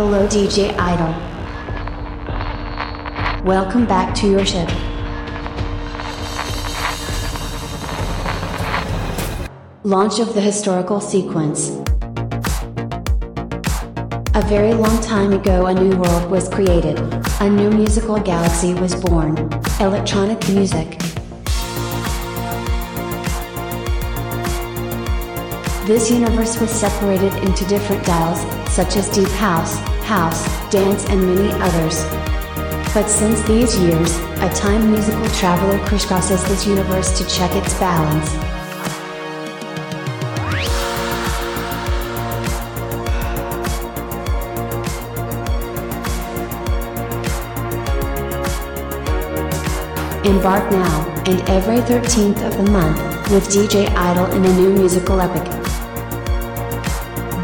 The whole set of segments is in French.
Hello DJ Idol. Welcome back to your ship. Launch of the historical sequence. A very long time ago, a new world was created. A new musical galaxy was born. Electronic music. This universe was separated into different dials, such as deep house, house, dance, and many others. But since these years, a time musical traveler crisscrosses this universe to check its balance. Embark now, and every 13th of the month, with DJ Idol in a new musical epic.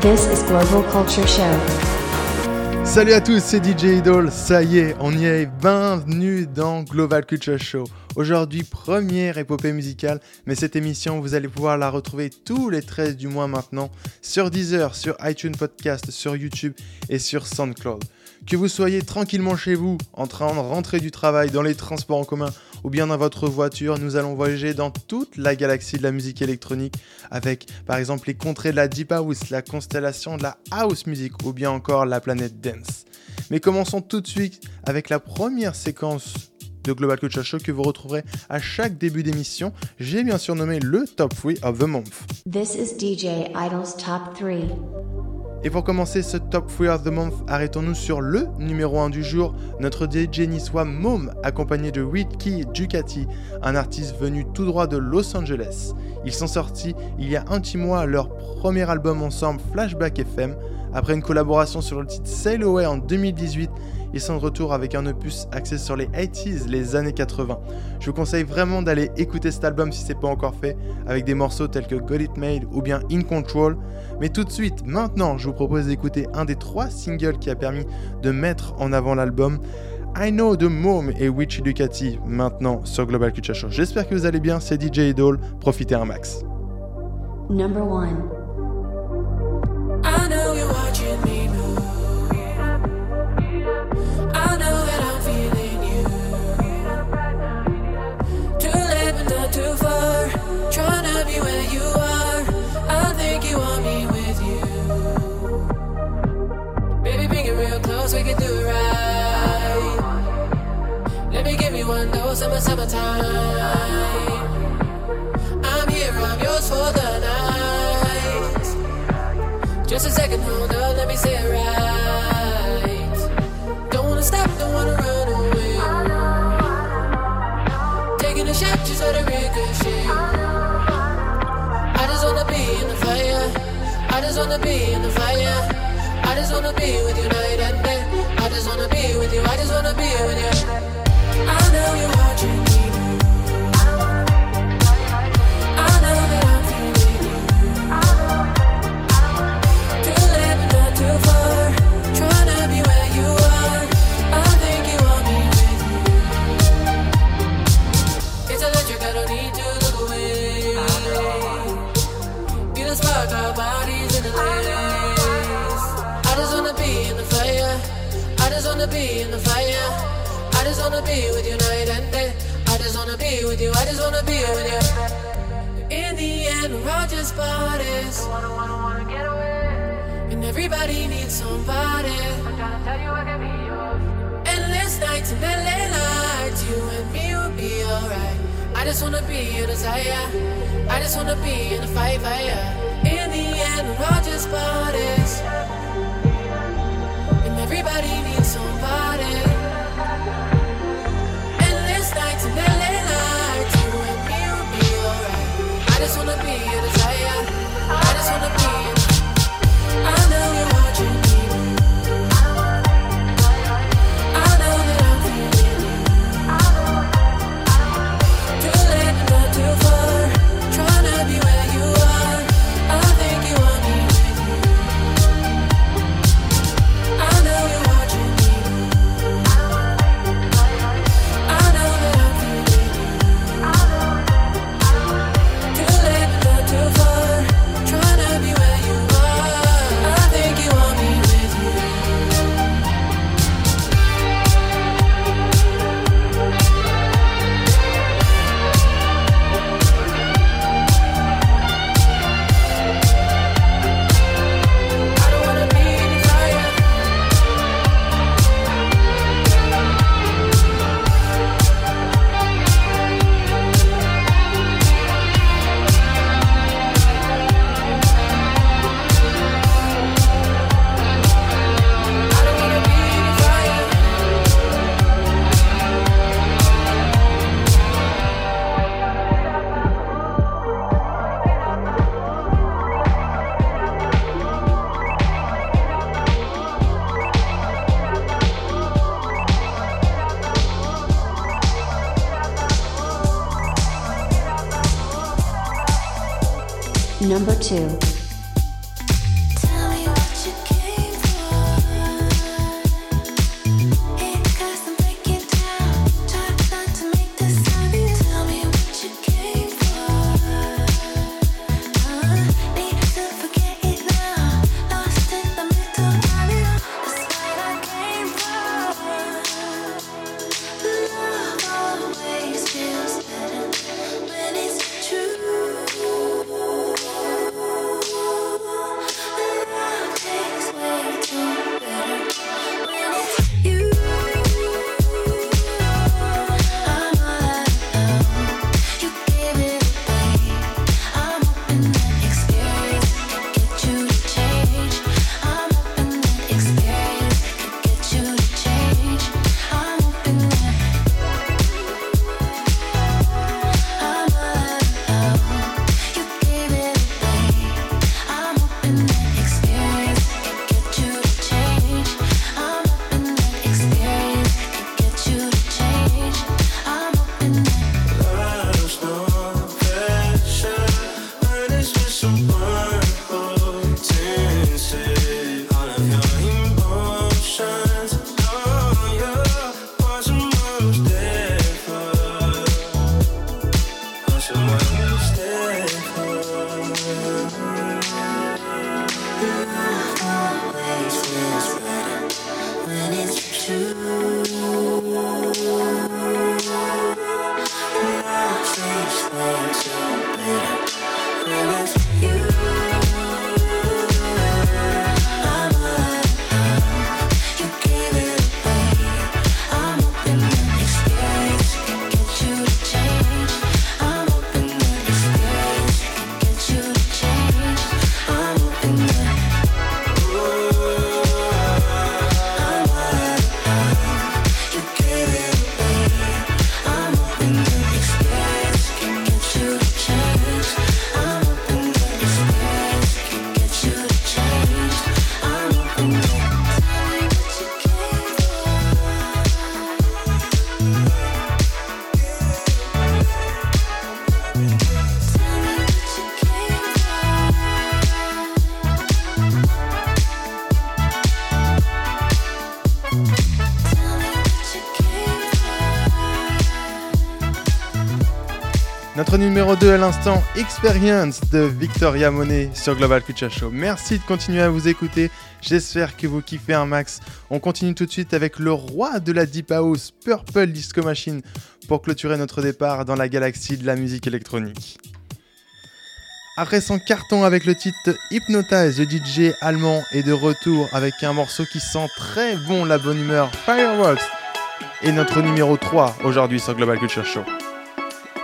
This is Global Culture Show. Salut à tous, c'est DJ Idol. Ça y est, on y est. Bienvenue dans Global Culture Show. Aujourd'hui, première épopée musicale, mais cette émission, vous allez pouvoir la retrouver tous les 13 du mois maintenant sur Deezer, sur iTunes Podcast, sur YouTube et sur SoundCloud. Que vous soyez tranquillement chez vous, en train de rentrer du travail, dans les transports en commun ou bien dans votre voiture, nous allons voyager dans toute la galaxie de la musique électronique avec par exemple les contrées de la Deep House, la constellation de la House Music ou bien encore la planète Dance. Mais commençons tout de suite avec la première séquence de Global Culture Show que vous retrouverez à chaque début d'émission. J'ai bien sûr nommé le Top 3 of the Month. This is DJ Idol's Top 3. Et pour commencer ce Top 3 of the Month, arrêtons-nous sur le numéro 1 du jour, notre DJ niçois Mom, accompagné de Ricky Ducati, un artiste venu tout droit de Los Angeles. Ils sont sortis il y a un petit mois leur premier album ensemble Flashback FM. Après une collaboration sur le titre Sail Away en 2018, ils sont de retour avec un opus axé sur les 80s, les années 80. Je vous conseille vraiment d'aller écouter cet album si c'est pas encore fait, avec des morceaux tels que Got It Made ou bien In Control. Mais tout de suite, maintenant, je vous propose d'écouter un des trois singles qui a permis de mettre en avant l'album. I Know the Mom et Witchy Ducati maintenant sur Global Culture Show. J'espère que vous allez bien, c'est DJ Idol, profitez un max. Number 1. Summertime. I'm here, I'm yours for the night. Just a second, hold let me say it right. Don't wanna stop, don't wanna run away. Taking a shot just ricochet. I just wanna be in the fire. I just wanna be in the fire. I just wanna be with you night and day. I just wanna be with you. I just wanna be with you. Wanna be in the fire. I just wanna be with you night and day. I just wanna be with you. I just wanna be with you. In the end, we're all just bodies. And everybody needs somebody. Endless nights and LA lights, you and me will be alright. I just wanna be your desire. I just wanna be in the fire. In the end, we're all just bodies. I just wanna be Number 2. Numéro 2 à l'instant, Experience de Victoria Monet sur Global Culture Show. Merci de continuer à vous écouter. J'espère que vous kiffez un max. On continue tout de suite avec le roi de la Deep House, Purple Disco Machine, pour clôturer notre départ dans la galaxie de la musique électronique. Après son carton avec le titre Hypnotize, le DJ allemand est de retour avec un morceau qui sent très bon la bonne humeur, Fireworks. Et notre numéro 3 aujourd'hui sur Global Culture Show.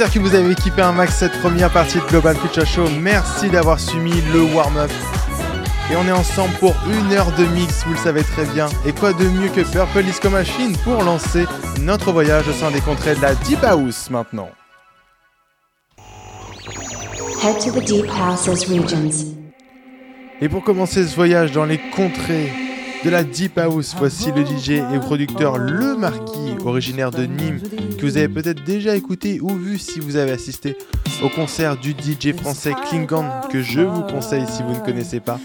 J'espère que vous avez équipé un max cette première partie de Global Future Show. Merci d'avoir suivi le warm-up. Et on est ensemble pour une heure de mix, vous le savez très bien. Et quoi de mieux que Purple Disco Machine pour lancer notre voyage au sein des contrées de la Deep House maintenant. Head to the deep houses regions. Et pour commencer ce voyage dans les contrées de la Deep House, voici le DJ et producteur Le Marquis, originaire de Nîmes, que vous avez peut-être déjà écouté ou vu si vous avez assisté au concert du DJ français Klingon, que je vous conseille si vous ne connaissez pas.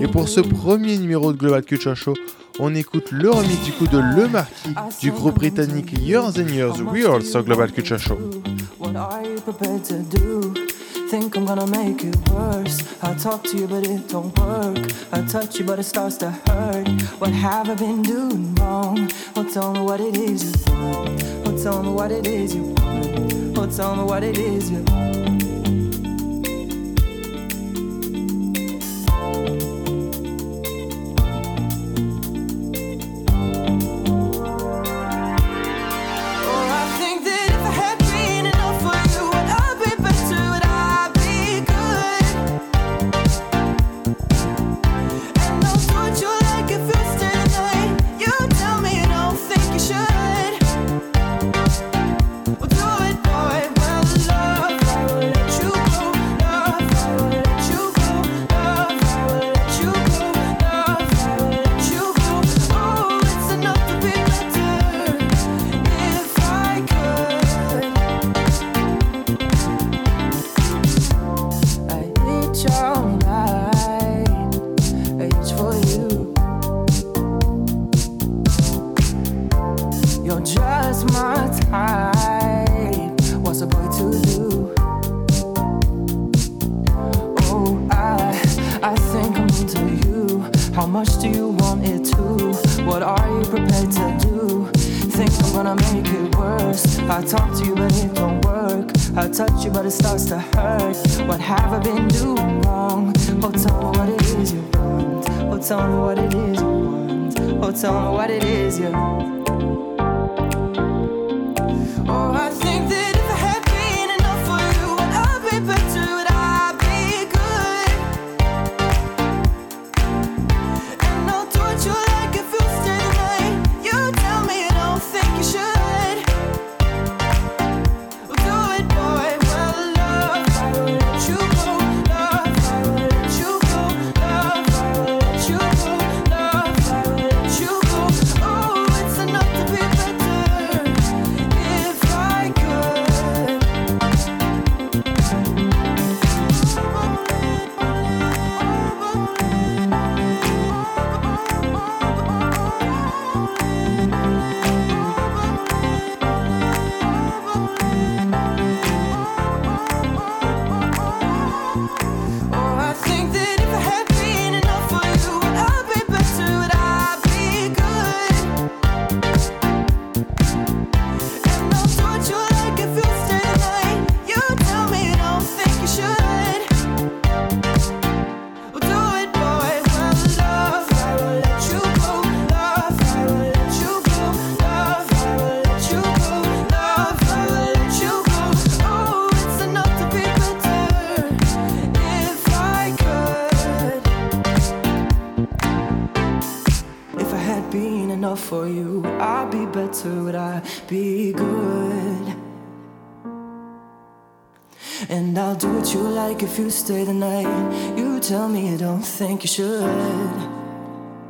Et pour ce premier numéro de Global Culture Show, on écoute le remix du coup de Le Marquis du groupe britannique Years and Years Real sur Global Culture Show. Think I'm gonna make it worse. I talk to you, but it don't work. I touch you, but it starts to hurt. What have I been doing wrong? Well, tell me what it is you want. Well, tell me what it is you want. Well, tell me what it is you Oh, Tell me what it is you want. Oh, tell me what it is you.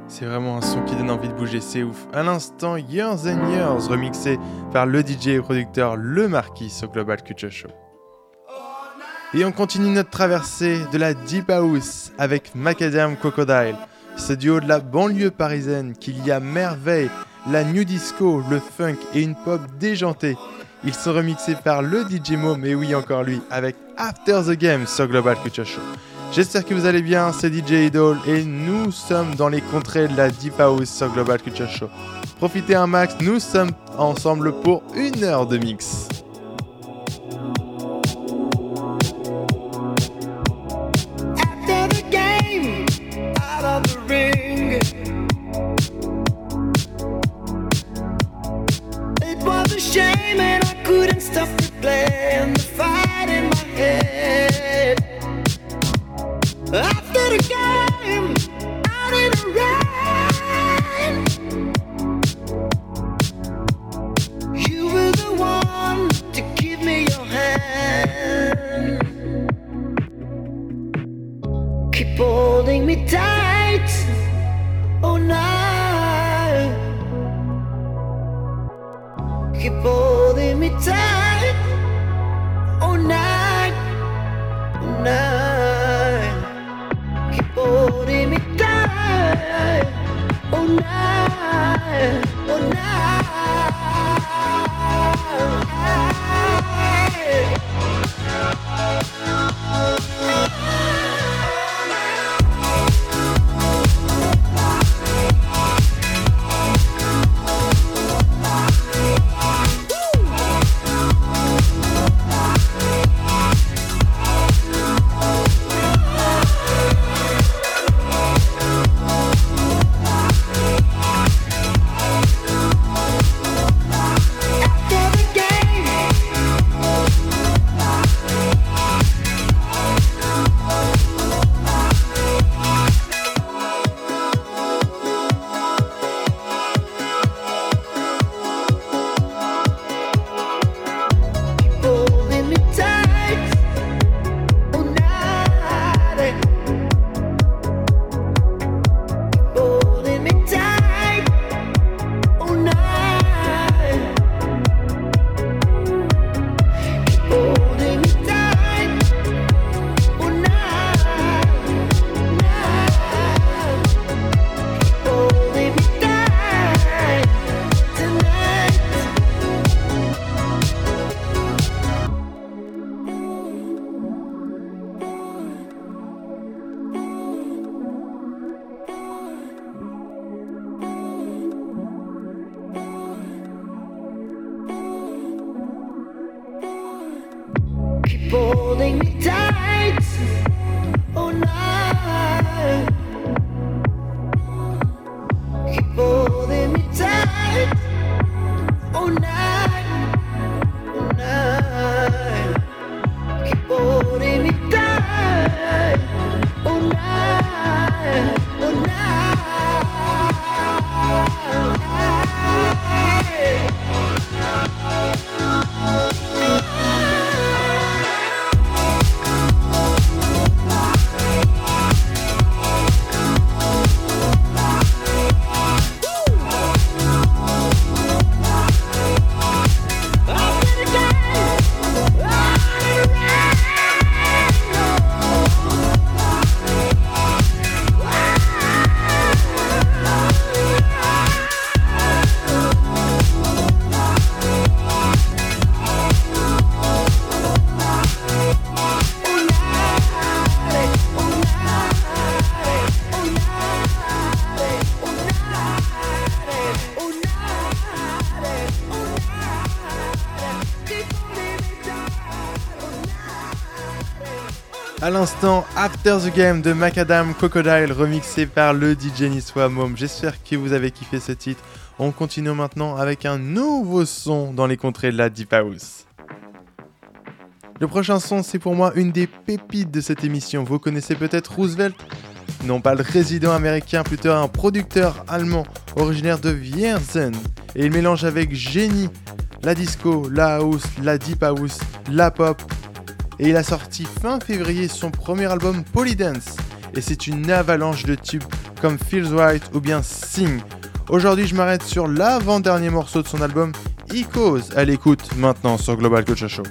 C'est vraiment un son qui donne envie de bouger, c'est ouf. À l'instant, Years and Years, remixé par le DJ et producteur Le Marquis sur Global Culture Show. Et on continue notre traversée de la Deep House avec Macadam Crocodile, ce duo de la banlieue parisienne qui lie à merveille la new disco, le funk et une pop déjantée. Ils sont remixés par le DJ Mo, mais oui encore lui, avec After the Game sur Global Culture Show. J'espère que vous allez bien, c'est DJ Idol et nous sommes dans les contrées de la Deep House sur Global Culture Show. Profitez un max, nous sommes ensemble pour une heure de mix. À l'instant, After the Game de Macadam Crocodile remixé par le DJ niçois Mom. J'espère que vous avez kiffé ce titre. On continue maintenant avec un nouveau son dans les contrées de la Deep House. Le prochain son, c'est pour moi une des pépites de cette émission. Vous connaissez peut-être Roosevelt? Non pas le résident américain, plutôt un producteur allemand originaire de Wierzen. Et il mélange avec génie la disco, la house, la deep house, la pop. Et il a sorti fin février son premier album Polydance. Et c'est une avalanche de tubes comme Feels Right ou bien Sing. Aujourd'hui, je m'arrête sur l'avant-dernier morceau de son album, Ecos. À l'écoute maintenant sur Global Culture Show.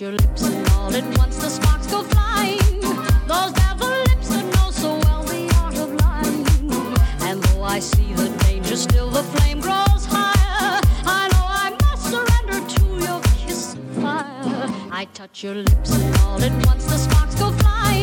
Your lips and all at once the sparks go flying. Those devil lips that know so well the art of lying. And though I see the danger, still the flame grows higher. I know I must surrender to your kiss of fire. I touch your lips and all at once the sparks go flying.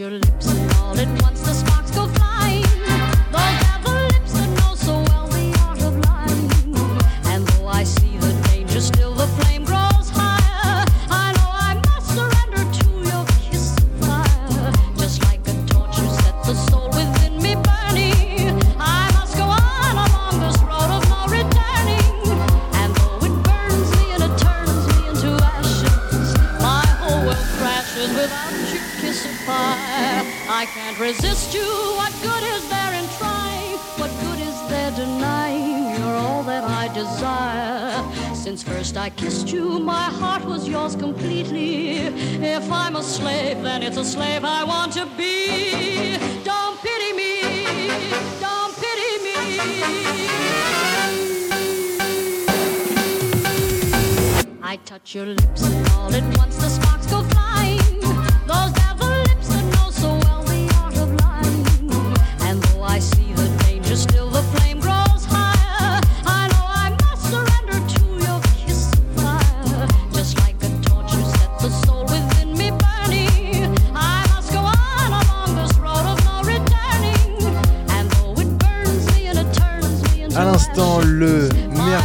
I I want to be. Don't pity me. Don't pity me. I touch your lips and all at once the sparks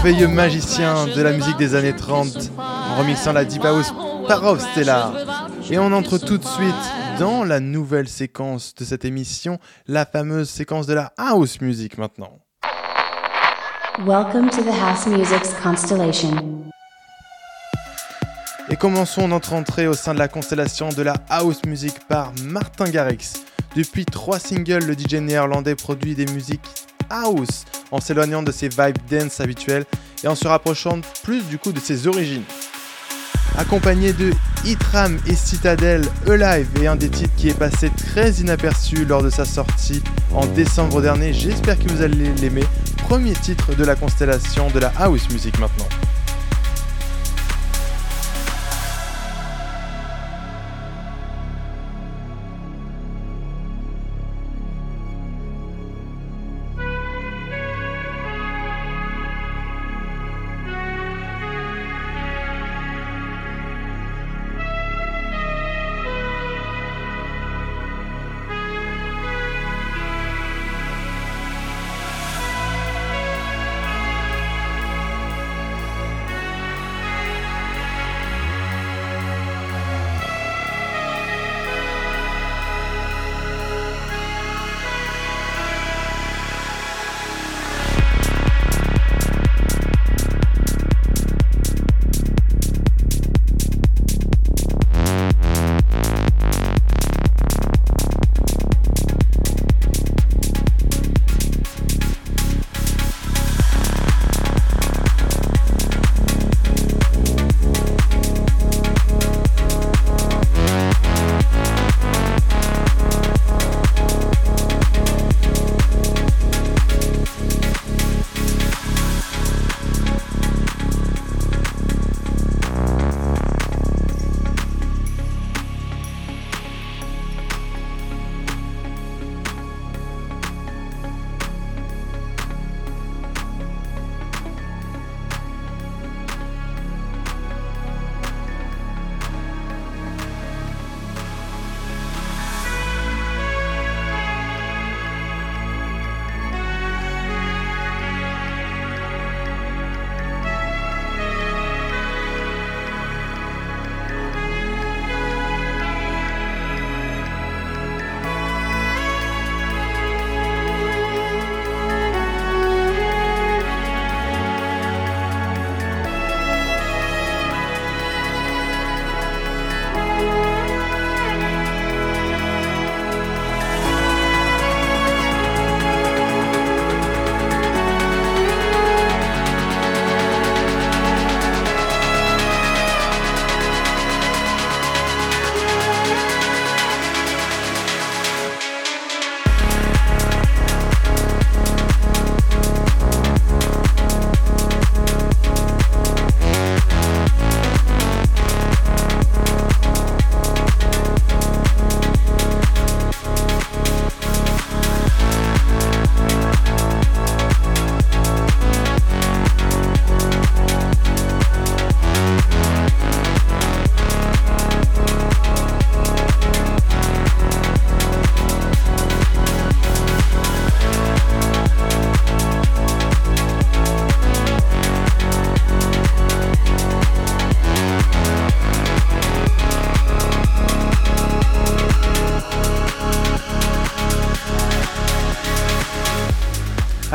merveilleux magicien de la musique des années without your 30 kiss of en remixant la Deep. House par Stellar. Et on entre tout de suite dans la nouvelle séquence de cette émission, la fameuse séquence de la house music maintenant. Welcome to the House Music's Constellation. Et commençons notre entrée au sein de la constellation de la house music par Martin Garrix. Depuis trois singles, le DJ néerlandais produit des musiques house en s'éloignant de ses vibes dance habituelles et en se rapprochant plus du coup de ses origines. Accompagné de Itram et Citadel Alive et un des titres qui est passé très inaperçu lors de sa sortie en décembre dernier, j'espère que vous allez l'aimer. Premier titre de la constellation de la house music maintenant.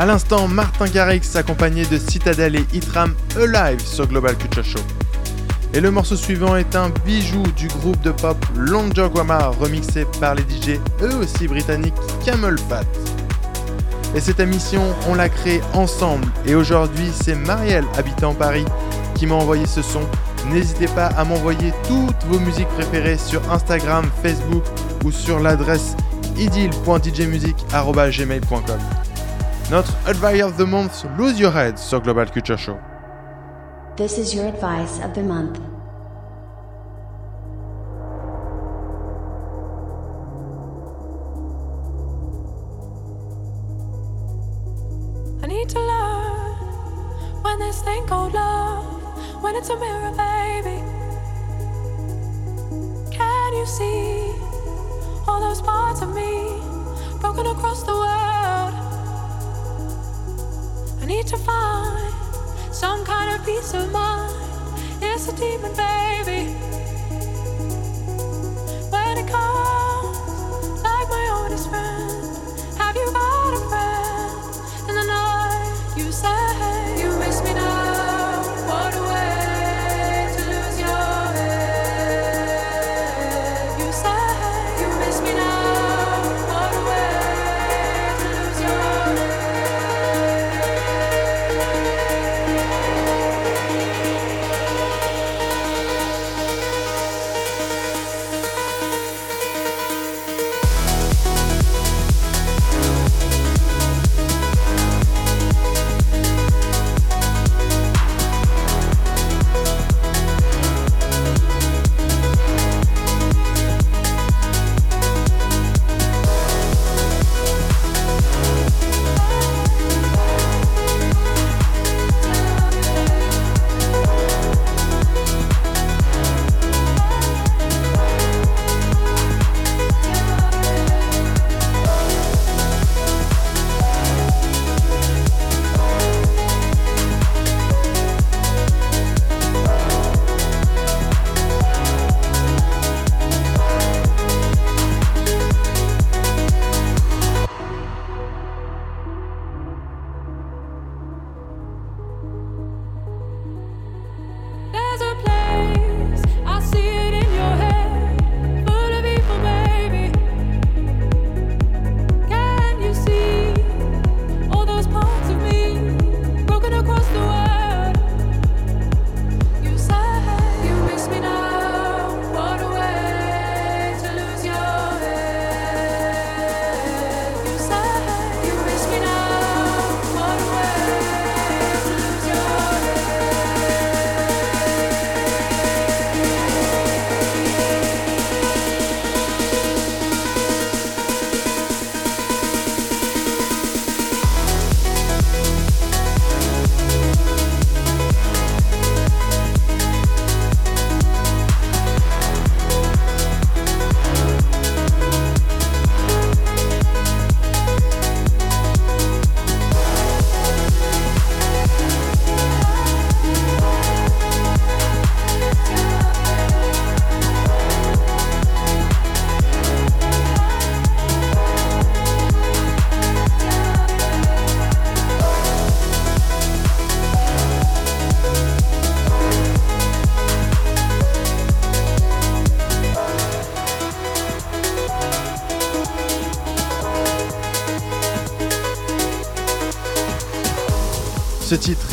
À l'instant, Martin Garrix accompagné de Citadel et Itram Alive sur Global Culture Show. Et le morceau suivant est un bijou du groupe de pop Long Jaguar remixé par les DJ eux aussi britanniques Camel Fat. Et cette émission, on l'a créée ensemble et aujourd'hui c'est Marielle, habitant Paris, qui m'a envoyé ce son. N'hésitez pas à m'envoyer toutes vos musiques préférées sur Instagram, Facebook ou sur l'adresse idyll.djmusic.gmail.com Notre Advice of the Month, Lose Your Head sur Global Culture Show. This is your advice of the month. I need to learn when this thing called love, when it's a mirror, peace of mind. It's a demon, baby.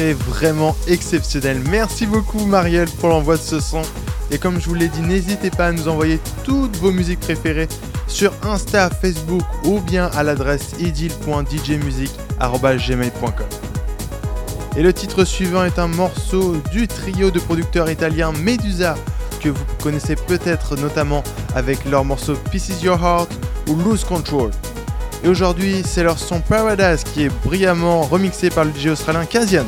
Vraiment exceptionnel. Merci beaucoup Marielle pour l'envoi de ce son. Et comme je vous l'ai dit, n'hésitez pas à nous envoyer toutes vos musiques préférées sur Insta, Facebook ou bien à l'adresse idyll.djmusic.gmail.com. Et le titre suivant est un morceau du trio de producteurs italiens Medusa que vous connaissez peut-être notamment avec leur morceau Pieces Your Heart ou Lose Control. Et aujourd'hui, c'est leur son Paradise qui est brillamment remixé par le DJ australien Kazian.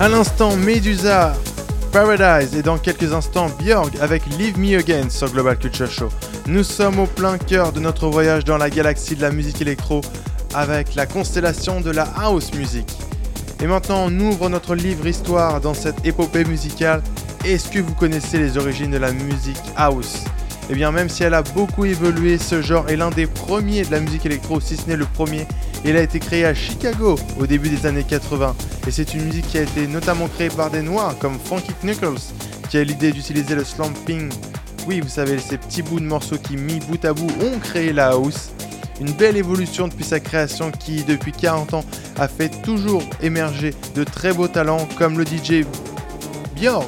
À l'instant, Medusa, Paradise et dans quelques instants, Björk avec Leave Me Again sur Global Culture Show. Nous sommes au plein cœur de notre voyage dans la galaxie de la musique électro avec la constellation de la house music. Et maintenant, on ouvre notre livre histoire dans cette épopée musicale. Est-ce que vous connaissez les origines de la musique house? Eh bien, même si elle a beaucoup évolué, ce genre est l'un des premiers de la musique électro, si ce n'est le premier. Il a été créé à Chicago au début des années 80. Et c'est une musique qui a été notamment créée par des noirs comme Frankie Knuckles, qui a l'idée d'utiliser le slumping. Oui, vous savez, ces petits bouts de morceaux qui, mis bout à bout, ont créé la house. Une belle évolution depuis sa création qui, depuis 40 ans, a fait toujours émerger de très beaux talents comme le DJ Björk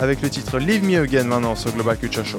avec le titre Leave Me Again maintenant sur Global Culture Show.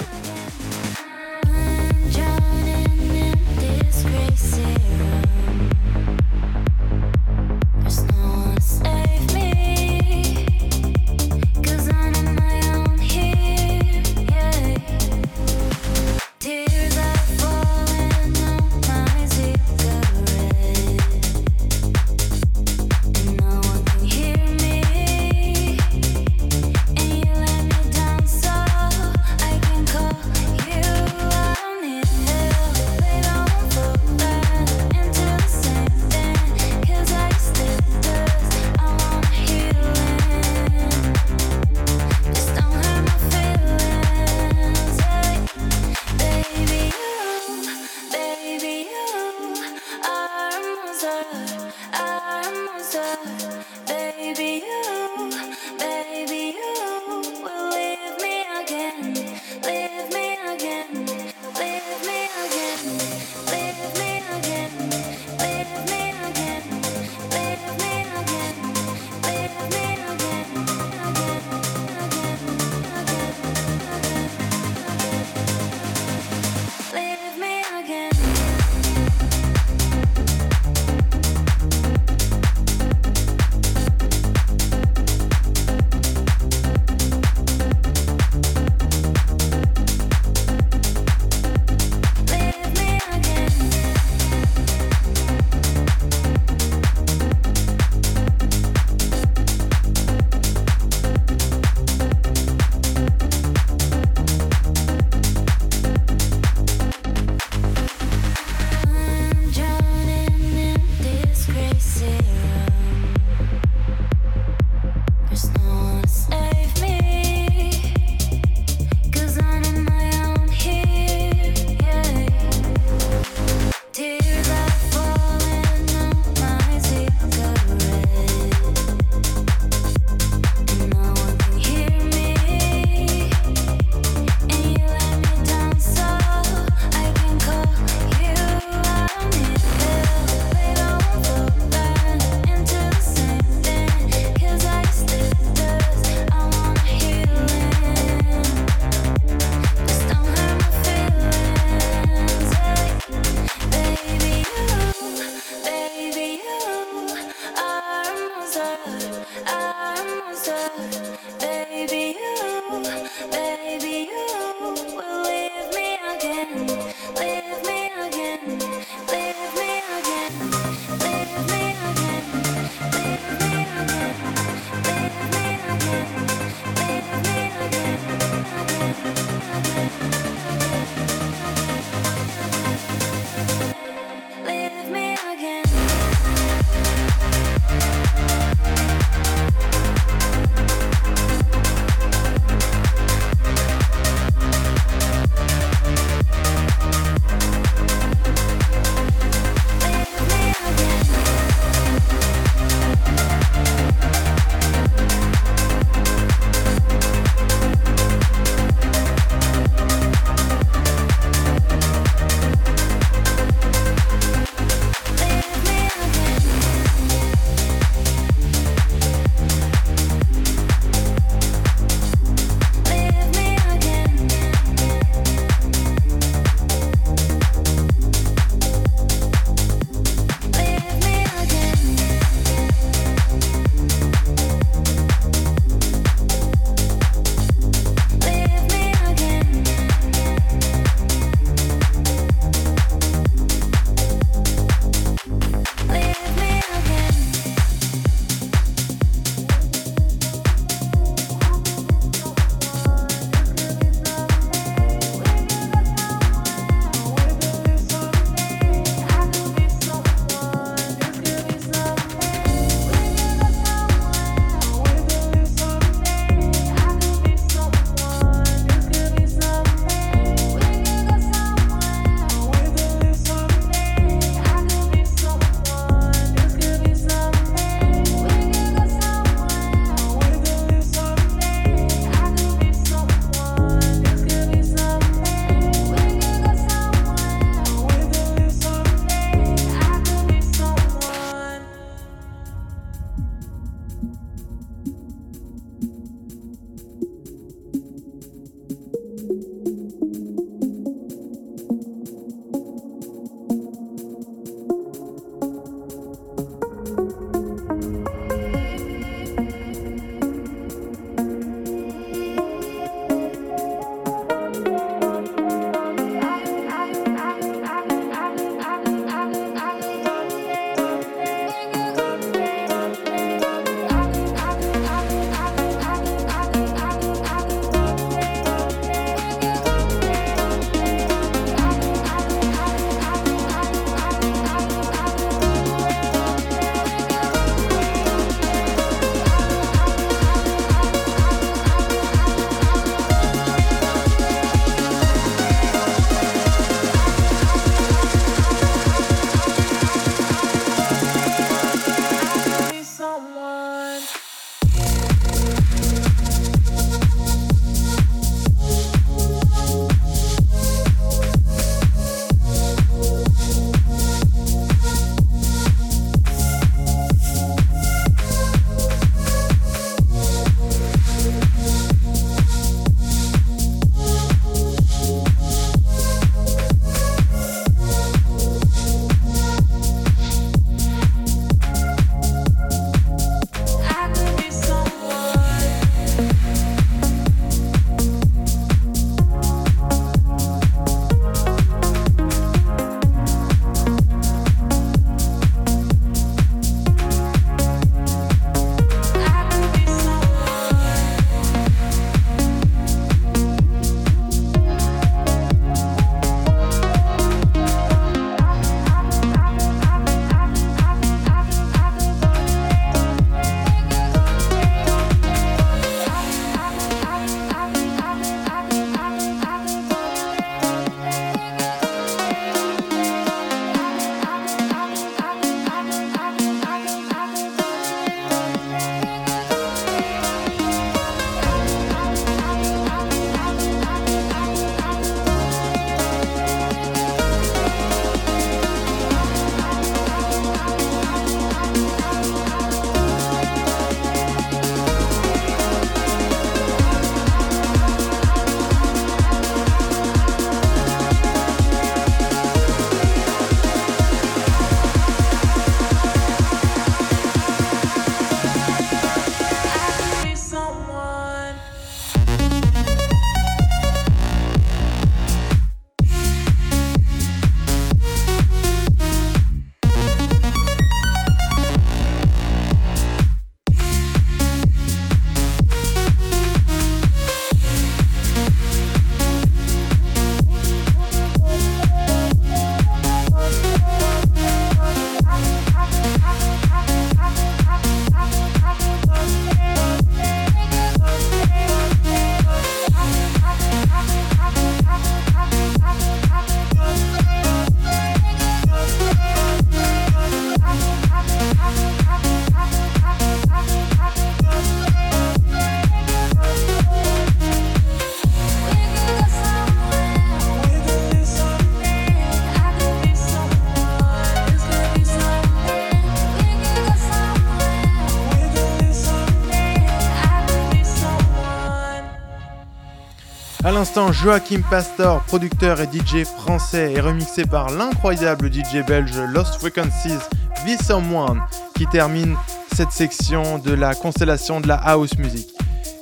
L'instant, Joachim Pastor, producteur et DJ français, est remixé par l'incroyable DJ belge Lost Frequencies Be Someone, qui termine cette section de la constellation de la house music.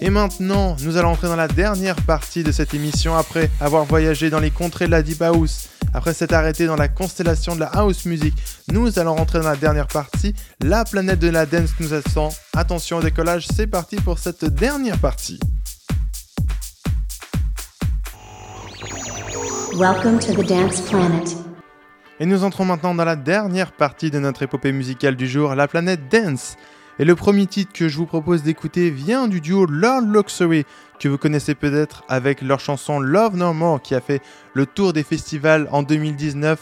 Et maintenant, nous allons entrer dans la dernière partie de cette émission après avoir voyagé dans les contrées de la Deep House. Après s'être arrêté dans la constellation de la house music, nous allons rentrer dans la dernière partie. La planète de la dance nous attend. Attention au décollage, c'est parti pour cette dernière partie. Welcome to the Dance Planet. Et nous entrons maintenant dans la dernière partie de notre épopée musicale du jour, la planète Dance. Et le premier titre que je vous propose d'écouter vient du duo Lord Luxury, que vous connaissez peut-être avec leur chanson Love No More qui a fait le tour des festivals en 2019.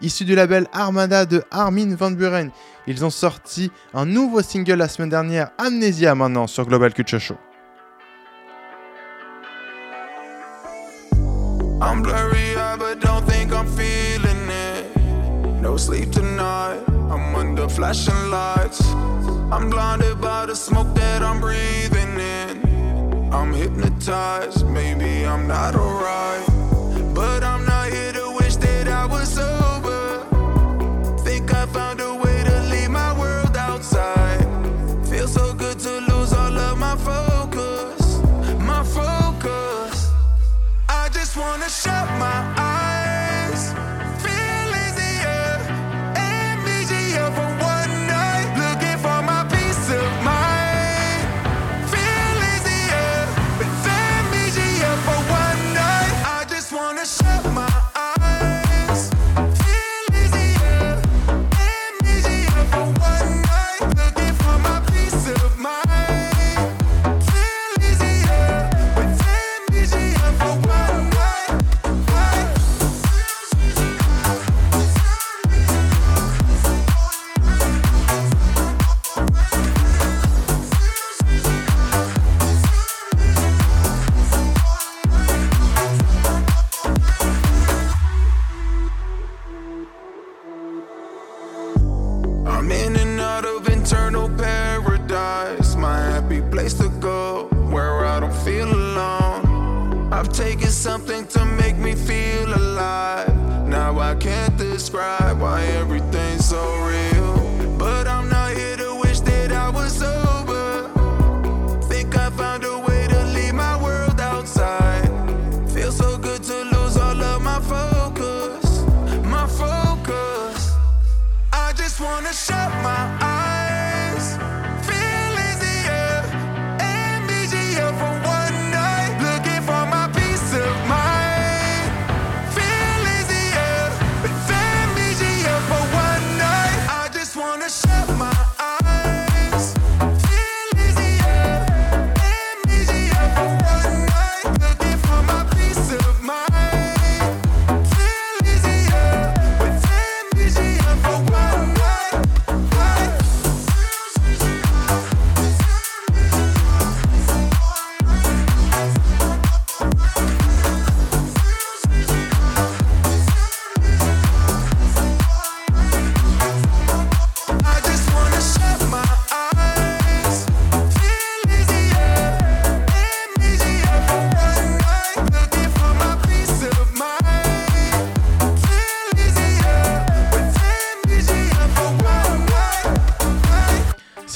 Issu du label Armada de Armin Van Buren, ils ont sorti un nouveau single la semaine dernière, Amnesia maintenant sur Global Culture Show. I'm blurry but don't think I'm feeling it. No sleep tonight. I'm under flashing lights. I'm blinded by the smoke that I'm breathing in. I'm hypnotized. Maybe I'm not alright. But I'm not here to wish that I was sober. Think I found a way to leave my world outside. Feels so good to lose all of my focus. My focus. I just wanna shut my eyes.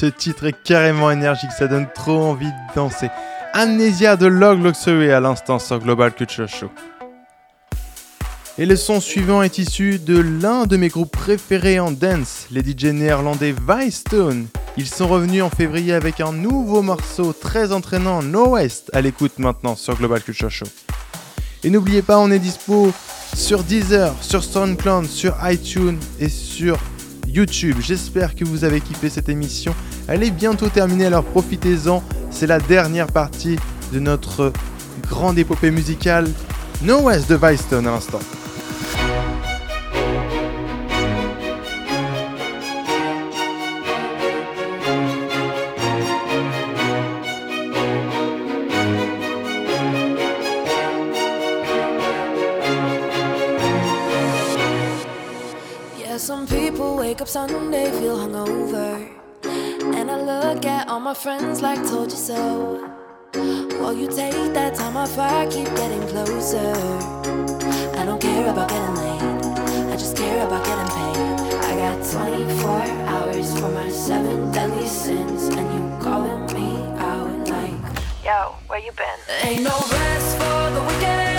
Ce titre est carrément énergique, ça donne trop envie de danser. Amnesia de Log Luxury à l'instant sur Global Culture Show. Et le son suivant est issu de l'un de mes groupes préférés en dance, les DJ néerlandais Vicestone. Ils sont revenus en février avec un nouveau morceau très entraînant, No West, à l'écoute maintenant sur Global Culture Show. Et n'oubliez pas, on est dispo sur Deezer, sur SoundCloud, sur iTunes et sur YouTube. J'espère que vous avez kiffé cette émission. Elle est bientôt terminée, alors profitez-en. C'est la dernière partie de notre grande épopée musicale. No West de Vicestone à l'instant. Up Sunday, feel hungover. And I look at all my friends like told you so. While you take that time off, I keep getting closer. I don't care about getting late. I just care about getting paid. I got 24 hours for my seven deadly sins, and you calling me out like, Yo, where you been? Ain't no rest for the wicked.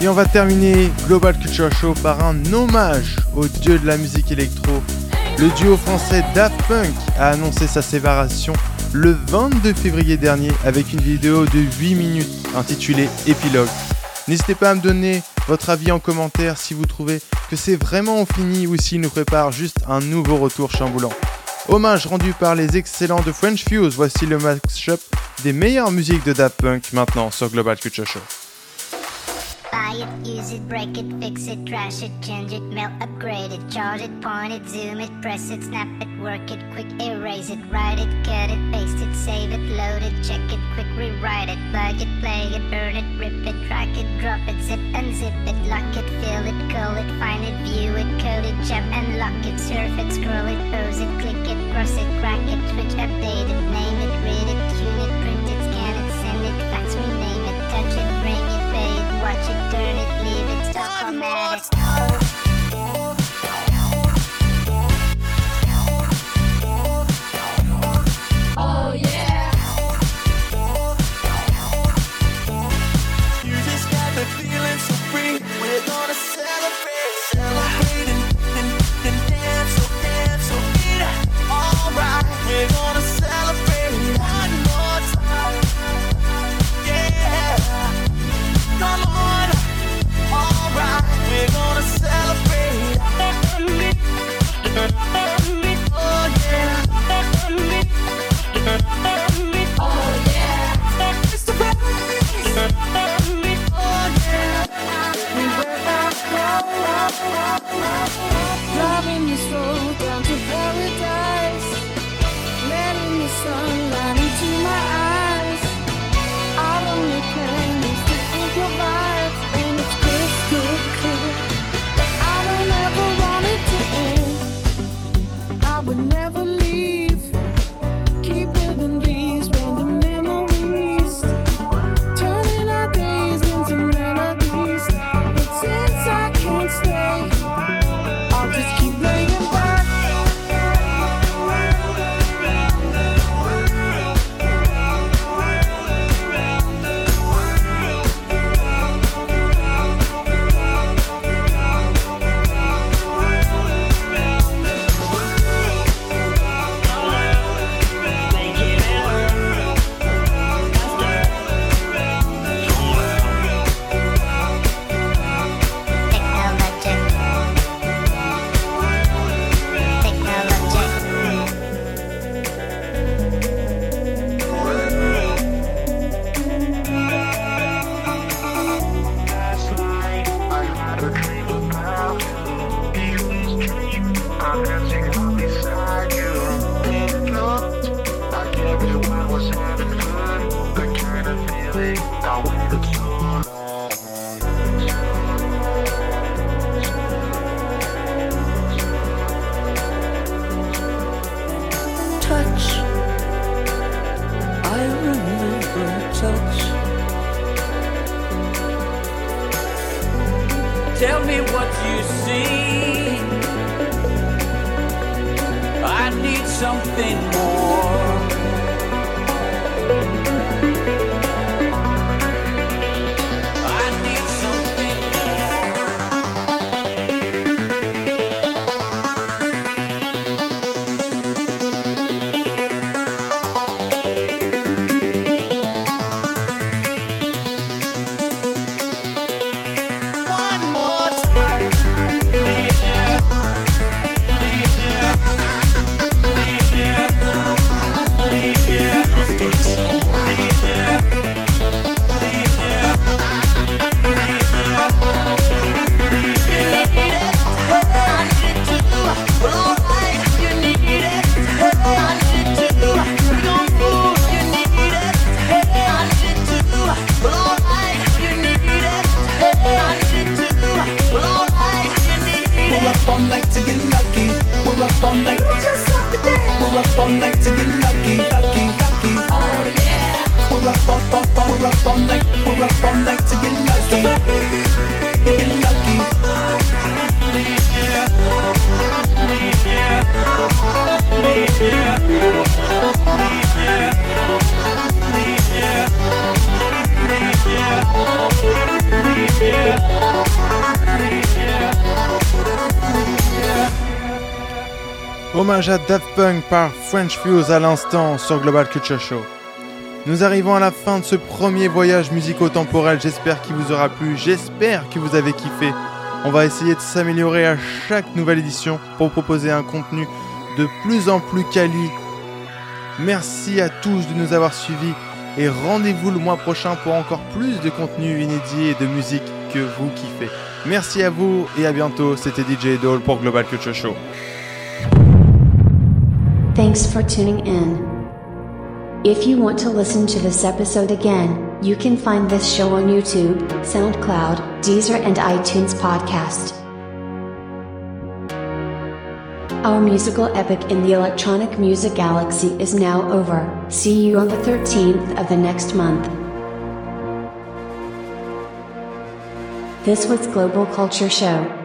Et on va terminer Global Culture Show par un hommage au dieu de la musique électro. Le duo français Daft Punk a annoncé sa séparation le 22 février dernier avec une vidéo de 8 minutes intitulée Épilogue. N'hésitez pas à me donner votre avis en commentaire si vous trouvez que c'est vraiment fini ou s'il nous prépare juste un nouveau retour chamboulant. Hommage rendu par les excellents de French Fuse, voici le match-up des meilleures musiques de Daft Punk maintenant sur Global Culture Show. Buy it, use it, break it, fix it, trash it, change it, mail, upgrade it, charge it, point it, zoom it, press it, snap it, work it, quick erase it, write it, cut it, paste it, save it, load it, check it, quick rewrite it, plug it, play it, burn it, rip it, track it, drop it, zip and zip it, lock it, fill it, call it, find it, view it, code it, jump and lock it, surf it, scroll it, pose it, click it, cross it, crack it, switch, update it, name it, read it, it, stop, Hommage Daft Punk par French Fuse à l'instant sur Global Culture Show. Nous arrivons à la fin de ce premier voyage musico-temporel. J'espère qu'il vous aura plu. J'espère que vous avez kiffé. On va essayer de s'améliorer à chaque nouvelle édition pour proposer un contenu de plus en plus quali. Merci à tous de nous avoir suivis et rendez-vous le mois prochain pour encore plus de contenu inédit et de musique que vous kiffez. Merci à vous et à bientôt. C'était DJ Doll pour Global Culture Show. Thanks for tuning in. If you want to listen to this episode again, you can find this show on YouTube, SoundCloud, Deezer, and iTunes Podcast. Our musical epic in the electronic music galaxy is now over. See you on the 13th of the next month. This was Global Culture Show.